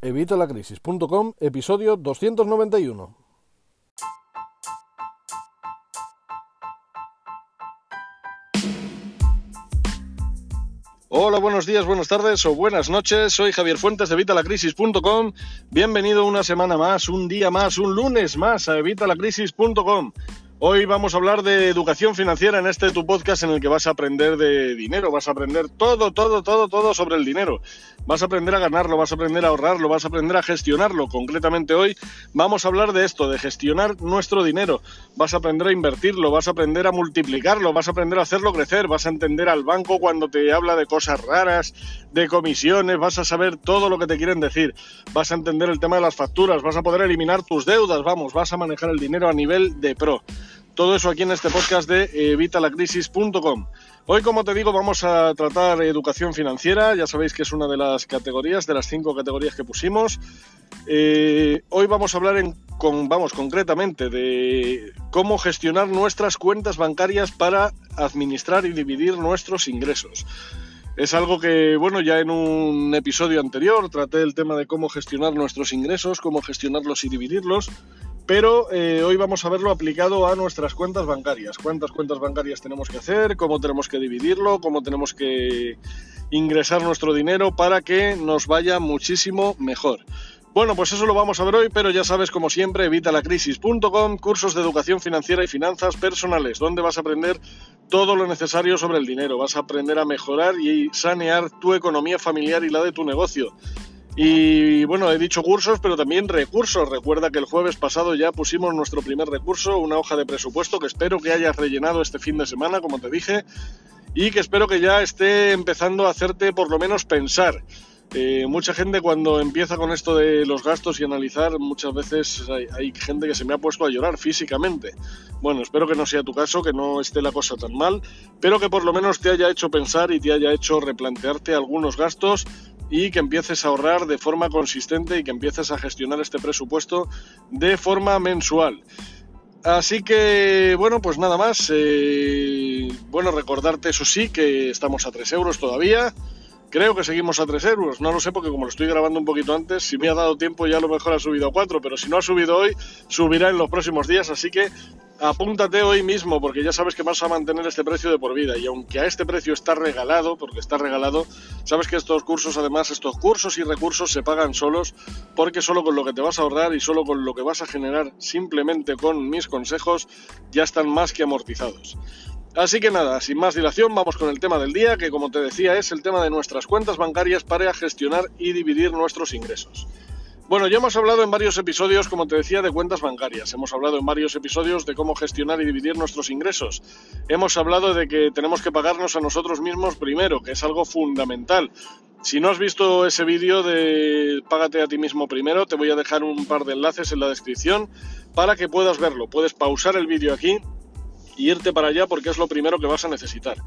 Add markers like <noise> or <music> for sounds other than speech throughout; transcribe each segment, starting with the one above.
Evitalacrisis.com, episodio 291. Hola, buenos días, buenas tardes o buenas noches. Soy Javier Fuentes de Evitalacrisis.com. Bienvenido una semana más, un día más, un lunes más a Evitalacrisis.com. Hoy vamos a hablar de educación financiera en este tu podcast en el que vas a aprender de dinero, vas a aprender todo, todo, todo, todo sobre el dinero. Vas a aprender a ganarlo, vas a aprender a ahorrarlo, vas a aprender a gestionarlo. Concretamente hoy vamos a hablar de esto, de gestionar nuestro dinero. Vas a aprender a invertirlo, vas a aprender a multiplicarlo, vas a aprender a hacerlo crecer, vas a entender al banco cuando te habla de cosas raras, de comisiones, vas a saber todo lo que te quieren decir, vas a entender el tema de las facturas, vas a poder eliminar tus deudas, vamos, vas a manejar el dinero a nivel de pro. Todo eso aquí en este podcast de evitalacrisis.com. Hoy, como te digo, vamos a tratar educación financiera. Ya sabéis que es una de las categorías, de las cinco categorías que pusimos. Eh, hoy vamos a hablar con, vamos, concretamente de cómo gestionar nuestras cuentas bancarias para administrar y dividir nuestros ingresos. Es algo que, bueno, ya en un episodio anterior traté el tema de cómo gestionar nuestros ingresos, cómo gestionarlos y dividirlos pero eh, hoy vamos a verlo aplicado a nuestras cuentas bancarias. ¿Cuántas cuentas bancarias tenemos que hacer? ¿Cómo tenemos que dividirlo? ¿Cómo tenemos que ingresar nuestro dinero para que nos vaya muchísimo mejor? Bueno, pues eso lo vamos a ver hoy, pero ya sabes, como siempre, evitalacrisis.com, cursos de educación financiera y finanzas personales, donde vas a aprender todo lo necesario sobre el dinero, vas a aprender a mejorar y sanear tu economía familiar y la de tu negocio. Y bueno, he dicho cursos, pero también recursos. Recuerda que el jueves pasado ya pusimos nuestro primer recurso, una hoja de presupuesto que espero que hayas rellenado este fin de semana, como te dije, y que espero que ya esté empezando a hacerte por lo menos pensar. Eh, mucha gente cuando empieza con esto de los gastos y analizar, muchas veces hay, hay, gente que se me ha puesto a llorar físicamente. Bueno, espero que no sea tu caso, que no esté la cosa tan mal, pero que por lo menos te haya hecho pensar y te haya hecho replantearte algunos gastos y que empieces a ahorrar de forma consistente y que empieces a gestionar este presupuesto de forma mensual. Así que, bueno, pues nada más. Eh, bueno, recordarte, eso sí, que estamos a 3 euros todavía. Creo que seguimos a 3 euros, no lo sé porque como lo estoy grabando un poquito antes, si me ha dado tiempo ya a lo mejor ha subido a 4, pero si no ha subido hoy, subirá en los próximos días, así que apúntate hoy mismo porque ya sabes que vas a mantener este precio de por vida y aunque a este precio está regalado, porque está regalado, sabes que estos cursos además, estos cursos y recursos se pagan solos porque solo con lo que te vas a ahorrar y solo con lo que vas a generar simplemente con mis consejos ya están más que amortizados. Así que nada, sin más dilación, vamos con el tema del día, que como te decía es el tema de nuestras cuentas bancarias para gestionar y dividir nuestros ingresos. Bueno, ya hemos hablado en varios episodios, como te decía, de cuentas bancarias. Hemos hablado en varios episodios de cómo gestionar y dividir nuestros ingresos. Hemos hablado de que tenemos que pagarnos a nosotros mismos primero, que es algo fundamental. Si no has visto ese vídeo de Págate a ti mismo primero, te voy a dejar un par de enlaces en la descripción para que puedas verlo. Puedes pausar el vídeo aquí y irte para allá porque es lo primero que vas a necesitar.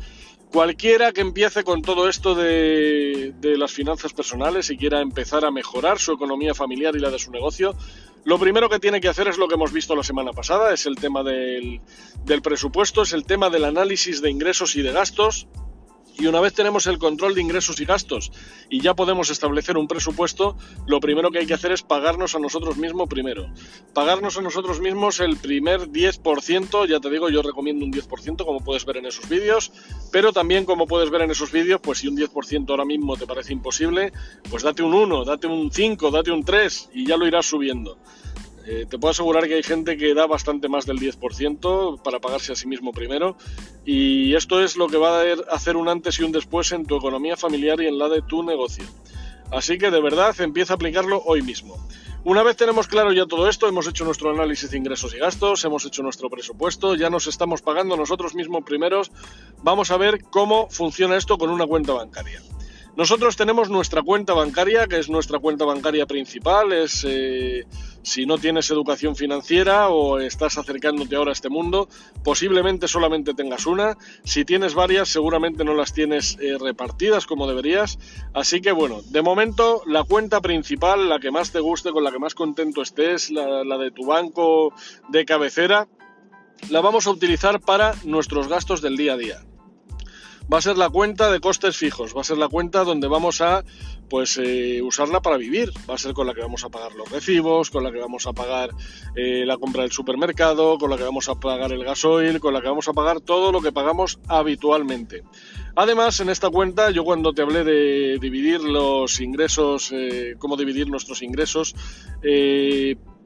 Cualquiera que empiece con todo esto de, las finanzas personales y quiera empezar a mejorar su economía familiar y la de su negocio, lo primero que tiene que hacer es lo que hemos visto la semana pasada, es el tema del, presupuesto, es el tema del análisis de ingresos y de gastos, y una vez tenemos el control de ingresos y gastos y ya podemos establecer un presupuesto, lo primero que hay que hacer es pagarnos a nosotros mismos primero. Pagarnos a nosotros mismos el primer 10%, ya te digo, yo recomiendo un 10% como puedes ver en esos vídeos, pero también como puedes ver en esos vídeos, pues si un 10% ahora mismo te parece imposible, pues date un 1, date un 5, date un 3 y ya lo irás subiendo. Eh, te puedo asegurar que hay gente que da bastante más del 10% para pagarse a sí mismo primero y esto es lo que va a hacer un antes y un después en tu economía familiar y en la de tu negocio. Así que de verdad empieza a aplicarlo hoy mismo. Una vez tenemos claro ya todo esto, hemos hecho nuestro análisis de ingresos y gastos, hemos hecho nuestro presupuesto, ya nos estamos pagando nosotros mismos primeros, vamos a ver cómo funciona esto con una cuenta bancaria. Nosotros tenemos nuestra cuenta bancaria, que es nuestra cuenta bancaria principal, es... Eh, si no tienes educación financiera o estás acercándote ahora a este mundo, posiblemente solamente tengas una. Si tienes varias, seguramente no las tienes eh, repartidas como deberías. Así que bueno, de momento la cuenta principal, la que más te guste, con la que más contento estés, la, la de tu banco de cabecera, la vamos a utilizar para nuestros gastos del día a día va a ser la cuenta de costes fijos, va a ser la cuenta donde vamos a pues eh, usarla para vivir. Va a ser con la que vamos a pagar los recibos, con la que vamos a pagar eh, la compra del supermercado, con la que vamos a pagar el gasoil, con la que vamos a pagar todo lo que pagamos habitualmente. Además, en esta cuenta, yo cuando te hablé de dividir los ingresos, eh, cómo dividir nuestros ingresos,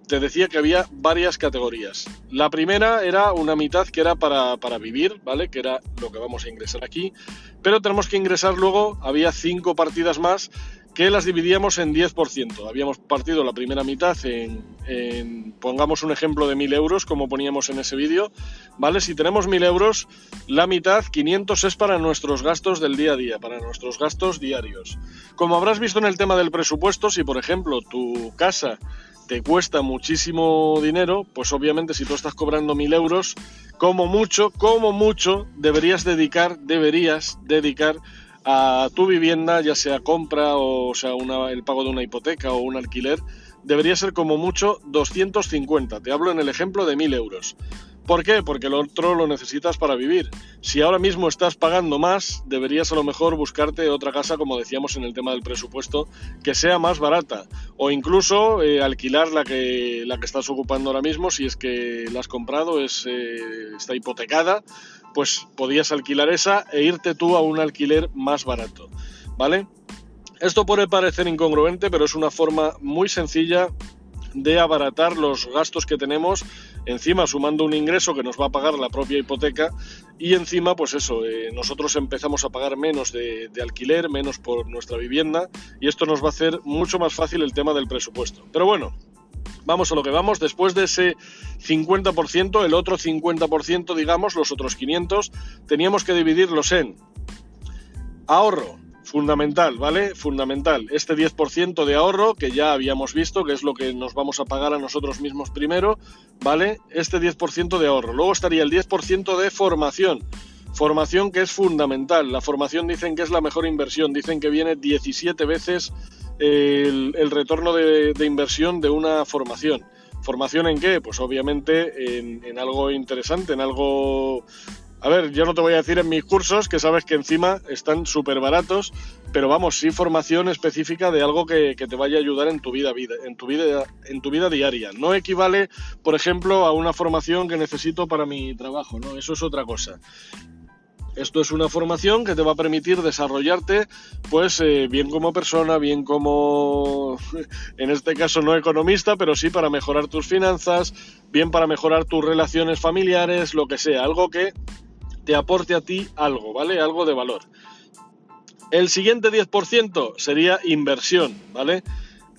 te decía que había varias categorías. La primera era una mitad que era para, para, vivir, ¿vale? Que era lo que vamos a ingresar aquí. Pero tenemos que ingresar luego, había cinco partidas más que las dividíamos en 10%. Habíamos partido la primera mitad en, pongamos un ejemplo de 1.000 euros, como poníamos en ese vídeo, ¿vale? Si tenemos 1.000 euros, la mitad, 500, es para nuestros gastos del día a día, para nuestros gastos diarios. Como habrás visto en el tema del presupuesto, si por ejemplo tu casa te cuesta muchísimo dinero, pues obviamente si tú estás cobrando mil euros, como mucho, como mucho, deberías dedicar, deberías dedicar a tu vivienda, ya sea compra o sea el pago de una hipoteca o un alquiler, debería ser como mucho 250. Te hablo en el ejemplo de mil euros. ¿Por qué? Porque el otro lo necesitas para vivir. Si ahora mismo estás pagando más, deberías a lo mejor buscarte otra casa, como decíamos en el tema del presupuesto, que sea más barata. O incluso eh, alquilar la que, la que estás ocupando ahora mismo, si es que la has comprado, es, eh, está hipotecada, pues podías alquilar esa e irte tú a un alquiler más barato. ¿Vale? Esto puede parecer incongruente, pero es una forma muy sencilla de abaratar los gastos que tenemos, encima sumando un ingreso que nos va a pagar la propia hipoteca y encima, pues eso, eh, nosotros empezamos a pagar menos de, alquiler, menos por nuestra vivienda y esto nos va a hacer mucho más fácil el tema del presupuesto. Pero bueno, vamos a lo que vamos, después de ese 50%, el otro 50%, digamos, los otros 500, teníamos que dividirlos en ahorro, Fundamental, ¿vale? Fundamental. Este 10% de ahorro que ya habíamos visto, que es lo que nos vamos a pagar a nosotros mismos primero, ¿vale? Este 10% de ahorro. Luego estaría el 10% de formación. Formación que es fundamental. La formación dicen que es la mejor inversión. Dicen que viene 17 veces el, retorno de, inversión de una formación. ¿Formación en qué? Pues obviamente en, en algo interesante, en algo a ver, yo no te voy a decir en mis cursos, que sabes que encima están súper baratos, pero vamos, sí formación específica de algo que, te vaya a ayudar en tu vida, vida, en tu vida, en tu vida diaria. No equivale, por ejemplo, a una formación que necesito para mi trabajo, ¿no? Eso es otra cosa. Esto es una formación que te va a permitir desarrollarte, pues eh, bien como persona, bien como, <laughs> en este caso no economista, pero sí para mejorar tus finanzas, bien para mejorar tus relaciones familiares, lo que sea, algo que te aporte a ti algo, ¿vale? Algo de valor. El siguiente 10% sería inversión, ¿vale?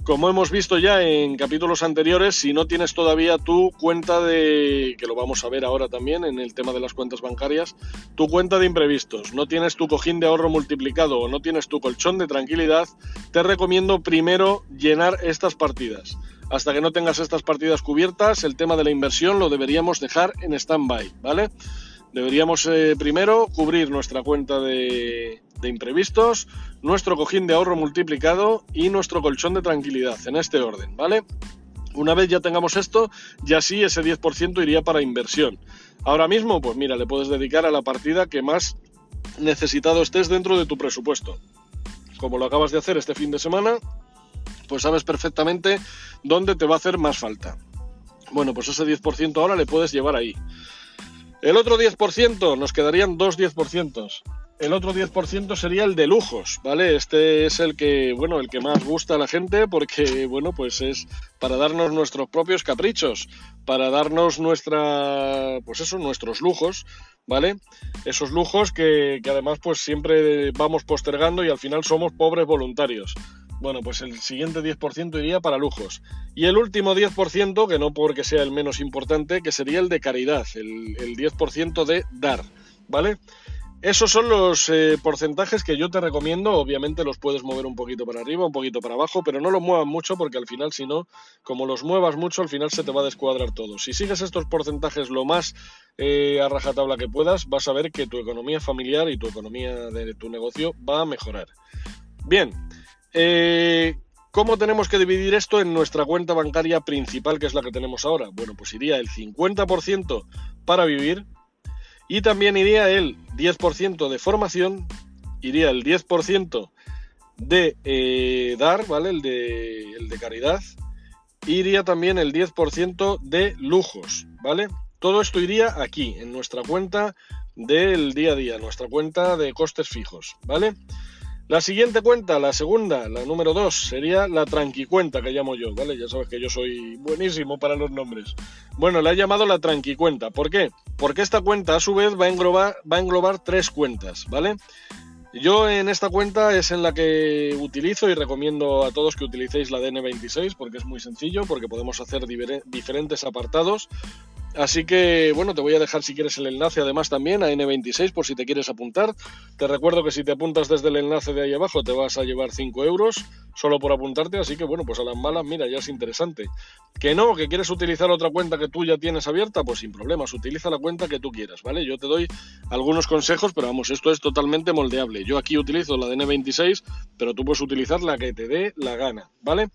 Como hemos visto ya en capítulos anteriores, si no tienes todavía tu cuenta de, que lo vamos a ver ahora también en el tema de las cuentas bancarias, tu cuenta de imprevistos, no tienes tu cojín de ahorro multiplicado o no tienes tu colchón de tranquilidad, te recomiendo primero llenar estas partidas. Hasta que no tengas estas partidas cubiertas, el tema de la inversión lo deberíamos dejar en stand-by, ¿vale? Deberíamos eh, primero cubrir nuestra cuenta de, imprevistos, nuestro cojín de ahorro multiplicado y nuestro colchón de tranquilidad, en este orden, ¿vale? Una vez ya tengamos esto, ya sí ese 10% iría para inversión. Ahora mismo, pues mira, le puedes dedicar a la partida que más necesitado estés dentro de tu presupuesto. Como lo acabas de hacer este fin de semana, pues sabes perfectamente dónde te va a hacer más falta. Bueno, pues ese 10% ahora le puedes llevar ahí. El otro 10%, nos quedarían dos 10%. El otro 10% sería el de lujos, ¿vale? Este es el que, bueno, el que más gusta a la gente porque, <laughs> bueno, pues es para darnos nuestros propios caprichos, para darnos nuestra, pues eso, nuestros lujos, ¿vale? Esos lujos que, que además pues siempre vamos postergando y al final somos pobres voluntarios. Bueno, pues el siguiente 10% iría para lujos. Y el último 10%, que no porque sea el menos importante, que sería el de caridad, el, 10% de dar, ¿vale? Esos son los eh, porcentajes que yo te recomiendo. Obviamente los puedes mover un poquito para arriba, un poquito para abajo, pero no los muevas mucho porque al final, si no, como los muevas mucho, al final se te va a descuadrar todo. Si sigues estos porcentajes lo más eh, a rajatabla que puedas, vas a ver que tu economía familiar y tu economía de tu negocio va a mejorar. Bien, eh, ¿Cómo tenemos que dividir esto en nuestra cuenta bancaria principal, que es la que tenemos ahora? Bueno, pues iría el 50% para vivir y también iría el 10% de formación, iría el 10% de eh, dar, ¿vale? El de, el de caridad. Iría también el 10% de lujos, ¿vale? Todo esto iría aquí, en nuestra cuenta del día a día, nuestra cuenta de costes fijos, ¿vale? La siguiente cuenta, la segunda, la número 2, sería la tranquicuenta que llamo yo, ¿vale? Ya sabes que yo soy buenísimo para los nombres. Bueno, la he llamado la tranquicuenta. ¿Por qué? Porque esta cuenta a su vez va a englobar, va a englobar tres cuentas, ¿vale? Yo en esta cuenta es en la que utilizo y recomiendo a todos que utilicéis la DN26 porque es muy sencillo, porque podemos hacer diferentes apartados. Así que, bueno, te voy a dejar si quieres el enlace además también a N26 por si te quieres apuntar. Te recuerdo que si te apuntas desde el enlace de ahí abajo te vas a llevar 5 euros solo por apuntarte, así que bueno, pues a las malas, mira, ya es interesante. Que no, que quieres utilizar otra cuenta que tú ya tienes abierta, pues sin problemas, utiliza la cuenta que tú quieras, ¿vale? Yo te doy algunos consejos, pero vamos, esto es totalmente moldeable. Yo aquí utilizo la de N26, pero tú puedes utilizar la que te dé la gana, ¿vale?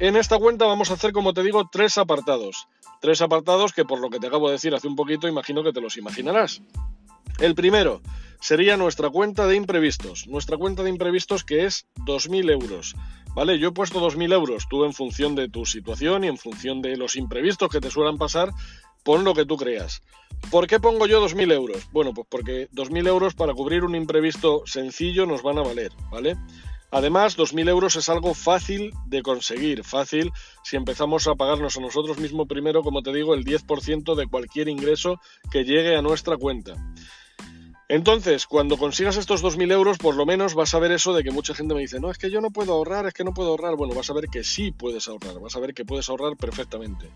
En esta cuenta vamos a hacer, como te digo, tres apartados. Tres apartados que por lo que te acabo de decir hace un poquito, imagino que te los imaginarás. El primero sería nuestra cuenta de imprevistos. Nuestra cuenta de imprevistos que es 2.000 euros. ¿Vale? Yo he puesto 2.000 euros. Tú en función de tu situación y en función de los imprevistos que te suelen pasar, pon lo que tú creas. ¿Por qué pongo yo 2.000 euros? Bueno, pues porque 2.000 euros para cubrir un imprevisto sencillo nos van a valer, ¿vale? Además, 2.000 euros es algo fácil de conseguir, fácil si empezamos a pagarnos a nosotros mismos primero, como te digo, el 10% de cualquier ingreso que llegue a nuestra cuenta. Entonces, cuando consigas estos 2.000 euros, por lo menos vas a ver eso de que mucha gente me dice, no, es que yo no puedo ahorrar, es que no puedo ahorrar. Bueno, vas a ver que sí puedes ahorrar, vas a ver que puedes ahorrar perfectamente.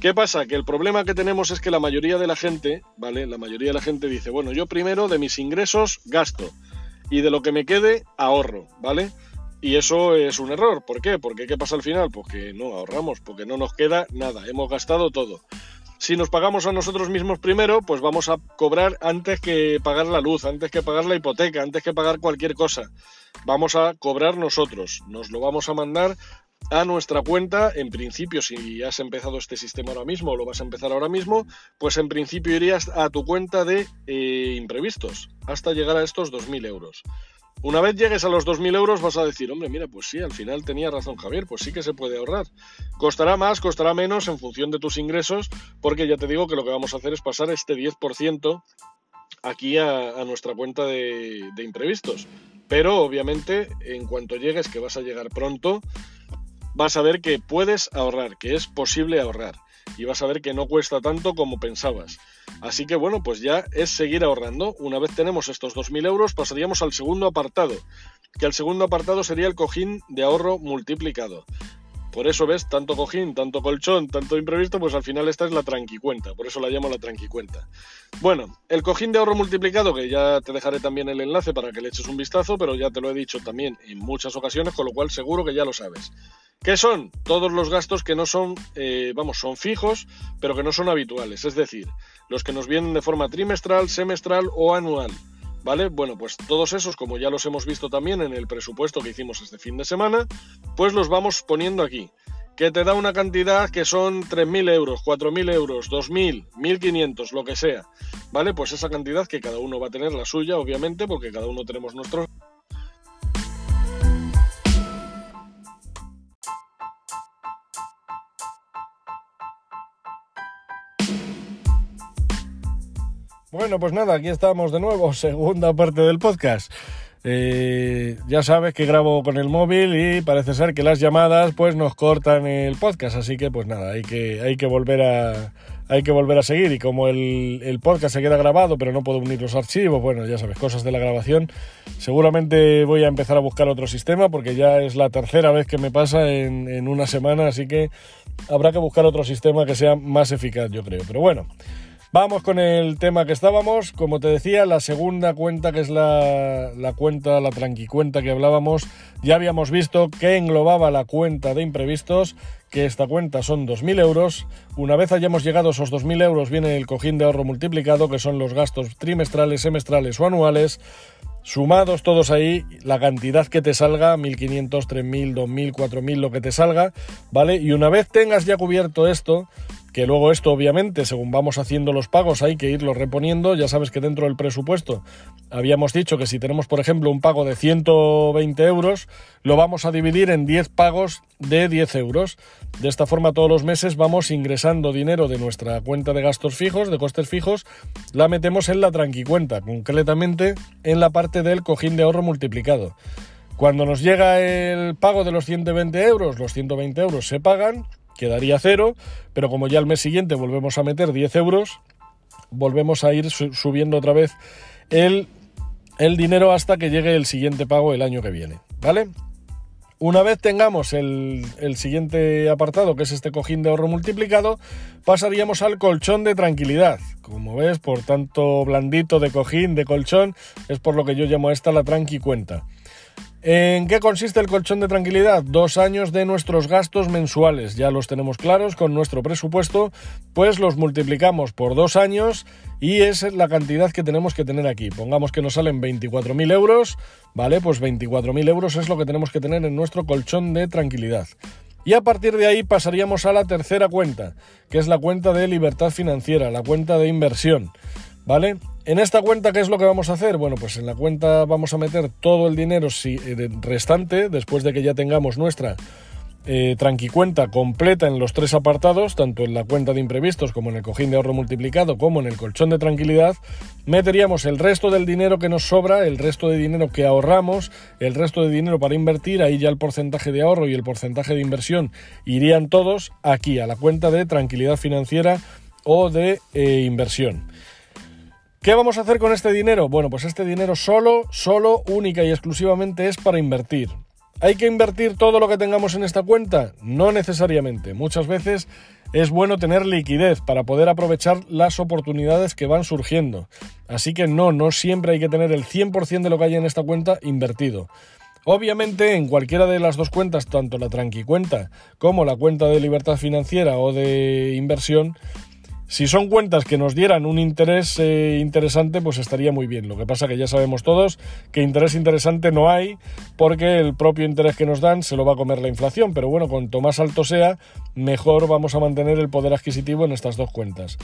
¿Qué pasa? Que el problema que tenemos es que la mayoría de la gente, ¿vale? La mayoría de la gente dice, bueno, yo primero de mis ingresos gasto y de lo que me quede ahorro, ¿vale? Y eso es un error. ¿Por qué? Porque ¿qué pasa al final? Pues que no ahorramos, porque no nos queda nada, hemos gastado todo. Si nos pagamos a nosotros mismos primero, pues vamos a cobrar antes que pagar la luz, antes que pagar la hipoteca, antes que pagar cualquier cosa. Vamos a cobrar nosotros, nos lo vamos a mandar a nuestra cuenta. En principio, si has empezado este sistema ahora mismo o lo vas a empezar ahora mismo, pues en principio irías a tu cuenta de eh, imprevistos hasta llegar a estos 2.000 euros. Una vez llegues a los 2.000 euros vas a decir, hombre, mira, pues sí, al final tenía razón Javier, pues sí que se puede ahorrar. Costará más, costará menos en función de tus ingresos, porque ya te digo que lo que vamos a hacer es pasar este 10% aquí a, nuestra cuenta de, de imprevistos. Pero obviamente, en cuanto llegues, que vas a llegar pronto, vas a ver que puedes ahorrar, que es posible ahorrar y vas a ver que no cuesta tanto como pensabas. Así que bueno, pues ya es seguir ahorrando. Una vez tenemos estos 2.000 euros, pasaríamos al segundo apartado, que el segundo apartado sería el cojín de ahorro multiplicado. Por eso ves, tanto cojín, tanto colchón, tanto imprevisto, pues al final esta es la tranquicuenta, por eso la llamo la tranquicuenta. Bueno, el cojín de ahorro multiplicado, que ya te dejaré también el enlace para que le eches un vistazo, pero ya te lo he dicho también en muchas ocasiones, con lo cual seguro que ya lo sabes. ¿Qué son? Todos los gastos que no son, eh, vamos, son fijos, pero que no son habituales, es decir, los que nos vienen de forma trimestral, semestral o anual. ¿Vale? Bueno, pues todos esos, como ya los hemos visto también en el presupuesto que hicimos este fin de semana, pues los vamos poniendo aquí. Que te da una cantidad que son 3.000 euros, 4.000 euros, 2.000, 1.500, lo que sea. ¿Vale? Pues esa cantidad que cada uno va a tener la suya, obviamente, porque cada uno tenemos nuestros Bueno, pues nada, aquí estamos de nuevo, <laughs> segunda parte del podcast. Eh, ya sabes que grabo con el móvil y parece ser que las llamadas pues nos cortan el podcast, así que pues nada, hay que, hay que volver a hay que volver a seguir y como el, el, podcast se queda grabado pero no puedo unir los archivos, bueno ya sabes, cosas de la grabación, seguramente voy a empezar a buscar otro sistema porque ya es la tercera vez que me pasa en, en una semana, así que habrá que buscar otro sistema que sea más eficaz yo creo, pero bueno. Vamos con el tema que estábamos. Como te decía, la segunda cuenta, que es la, cuenta, la tranquicuenta que hablábamos, ya habíamos visto que englobaba la cuenta de imprevistos, que esta cuenta son 2.000 euros. Una vez hayamos llegado a esos 2.000 euros, viene el cojín de ahorro multiplicado, que son los gastos trimestrales, semestrales o anuales. Sumados todos ahí, la cantidad que te salga, 1.500, 3.000, 2.000, 4.000, lo que te salga, ¿vale? Y una vez tengas ya cubierto esto, que luego esto obviamente según vamos haciendo los pagos hay que irlo reponiendo, ya sabes que dentro del presupuesto habíamos dicho que si tenemos por ejemplo un pago de 120 euros, lo vamos a dividir en 10 pagos de 10 euros. De esta forma todos los meses vamos ingresando dinero de nuestra cuenta de gastos fijos, de costes fijos, la metemos en la tranquicuenta, concretamente en la parte del cojín de ahorro multiplicado. Cuando nos llega el pago de los 120 euros, los 120 euros se pagan quedaría cero, pero como ya el mes siguiente volvemos a meter 10 euros, volvemos a ir subiendo otra vez el, el dinero hasta que llegue el siguiente pago el año que viene, ¿vale? Una vez tengamos el, el, siguiente apartado, que es este cojín de ahorro multiplicado, pasaríamos al colchón de tranquilidad. Como ves, por tanto blandito de cojín, de colchón, es por lo que yo llamo a esta la tranqui cuenta. ¿En qué consiste el colchón de tranquilidad? Dos años de nuestros gastos mensuales, ya los tenemos claros con nuestro presupuesto, pues los multiplicamos por dos años y esa es la cantidad que tenemos que tener aquí. Pongamos que nos salen 24.000 euros, ¿vale? Pues 24.000 euros es lo que tenemos que tener en nuestro colchón de tranquilidad. Y a partir de ahí pasaríamos a la tercera cuenta, que es la cuenta de libertad financiera, la cuenta de inversión. ¿Vale? En esta cuenta, ¿qué es lo que vamos a hacer? Bueno, pues en la cuenta vamos a meter todo el dinero eh, restante, después de que ya tengamos nuestra eh, tranquicuenta completa en los tres apartados, tanto en la cuenta de imprevistos como en el cojín de ahorro multiplicado, como en el colchón de tranquilidad, meteríamos el resto del dinero que nos sobra, el resto de dinero que ahorramos, el resto de dinero para invertir, ahí ya el porcentaje de ahorro y el porcentaje de inversión irían todos aquí, a la cuenta de tranquilidad financiera o de eh, inversión. ¿Qué vamos a hacer con este dinero? Bueno, pues este dinero solo, solo, única y exclusivamente es para invertir. ¿Hay que invertir todo lo que tengamos en esta cuenta? No necesariamente. Muchas veces es bueno tener liquidez para poder aprovechar las oportunidades que van surgiendo. Así que no, no siempre hay que tener el 100% de lo que hay en esta cuenta invertido. Obviamente en cualquiera de las dos cuentas, tanto la tranqui cuenta como la cuenta de libertad financiera o de inversión, si son cuentas que nos dieran un interés eh, interesante, pues estaría muy bien. Lo que pasa que ya sabemos todos que interés interesante no hay porque el propio interés que nos dan se lo va a comer la inflación. Pero bueno, cuanto más alto sea, mejor vamos a mantener el poder adquisitivo en estas dos cuentas.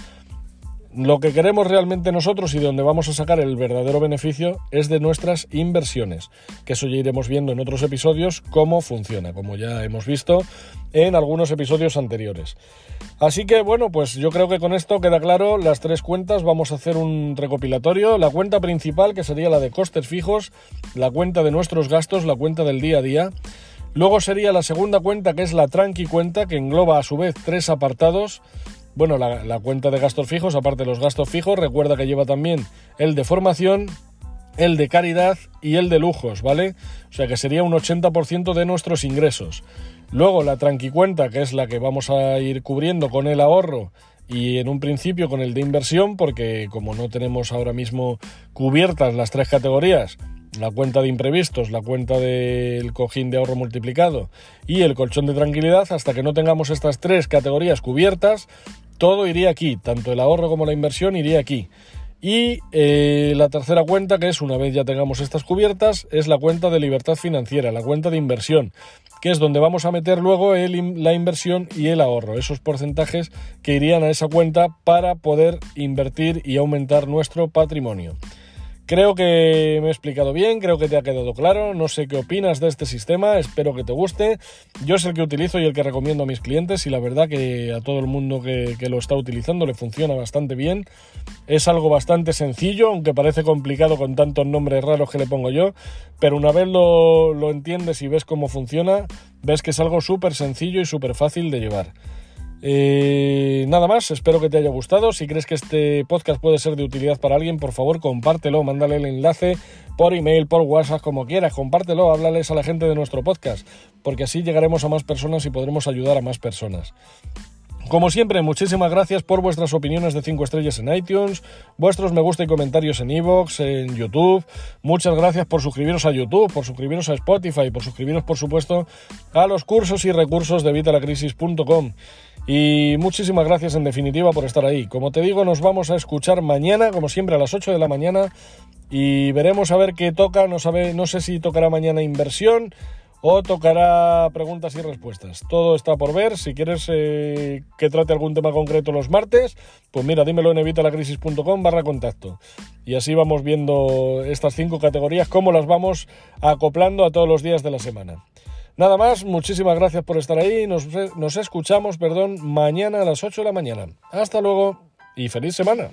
Lo que queremos realmente nosotros y de donde vamos a sacar el verdadero beneficio es de nuestras inversiones, que eso ya iremos viendo en otros episodios cómo funciona, como ya hemos visto en algunos episodios anteriores. Así que bueno, pues yo creo que con esto queda claro las tres cuentas, vamos a hacer un recopilatorio, la cuenta principal que sería la de costes fijos, la cuenta de nuestros gastos, la cuenta del día a día, luego sería la segunda cuenta que es la tranqui cuenta que engloba a su vez tres apartados, bueno, la, cuenta de gastos fijos, aparte de los gastos fijos, recuerda que lleva también el de formación, el de caridad y el de lujos, ¿vale? O sea que sería un 80% de nuestros ingresos. Luego la tranquicuenta, que es la que vamos a ir cubriendo con el ahorro y en un principio con el de inversión, porque como no tenemos ahora mismo cubiertas las tres categorías, la cuenta de imprevistos, la cuenta del cojín de ahorro multiplicado y el colchón de tranquilidad, hasta que no tengamos estas tres categorías cubiertas, todo iría aquí, tanto el ahorro como la inversión iría aquí. Y eh, la tercera cuenta, que es una vez ya tengamos estas cubiertas, es la cuenta de libertad financiera, la cuenta de inversión, que es donde vamos a meter luego la inversión y el ahorro, esos porcentajes que irían a esa cuenta para poder invertir y aumentar nuestro patrimonio. Creo que me he explicado bien, creo que te ha quedado claro, no sé qué opinas de este sistema, espero que te guste. Yo es el que utilizo y el que recomiendo a mis clientes y la verdad que a todo el mundo que, lo está utilizando le funciona bastante bien. Es algo bastante sencillo, aunque parece complicado con tantos nombres raros que le pongo yo, pero una vez lo, lo entiendes y ves cómo funciona, ves que es algo súper sencillo y súper fácil de llevar. Eh, nada más, espero que te haya gustado. Si crees que este podcast puede ser de utilidad para alguien, por favor compártelo, mándale el enlace por email, por WhatsApp, como quieras, compártelo, háblales a la gente de nuestro podcast, porque así llegaremos a más personas y podremos ayudar a más personas. Como siempre, muchísimas gracias por vuestras opiniones de 5 estrellas en iTunes, vuestros me gusta y comentarios en iVoox, en YouTube. Muchas gracias por suscribiros a YouTube, por suscribiros a Spotify, por suscribiros, por supuesto, a los cursos y recursos de vitalacrisis.com. Y muchísimas gracias en definitiva por estar ahí. Como te digo, nos vamos a escuchar mañana, como siempre, a las 8 de la mañana y veremos a ver qué toca. No, sabe, no sé si tocará mañana inversión o tocará preguntas y respuestas. Todo está por ver. Si quieres eh, que trate algún tema concreto los martes, pues mira, dímelo en evitalacrisis.com barra contacto. Y así vamos viendo estas cinco categorías, cómo las vamos acoplando a todos los días de la semana. Nada más, muchísimas gracias por estar ahí. Nos, nos escuchamos, perdón, mañana a las 8 de la mañana. Hasta luego y feliz semana.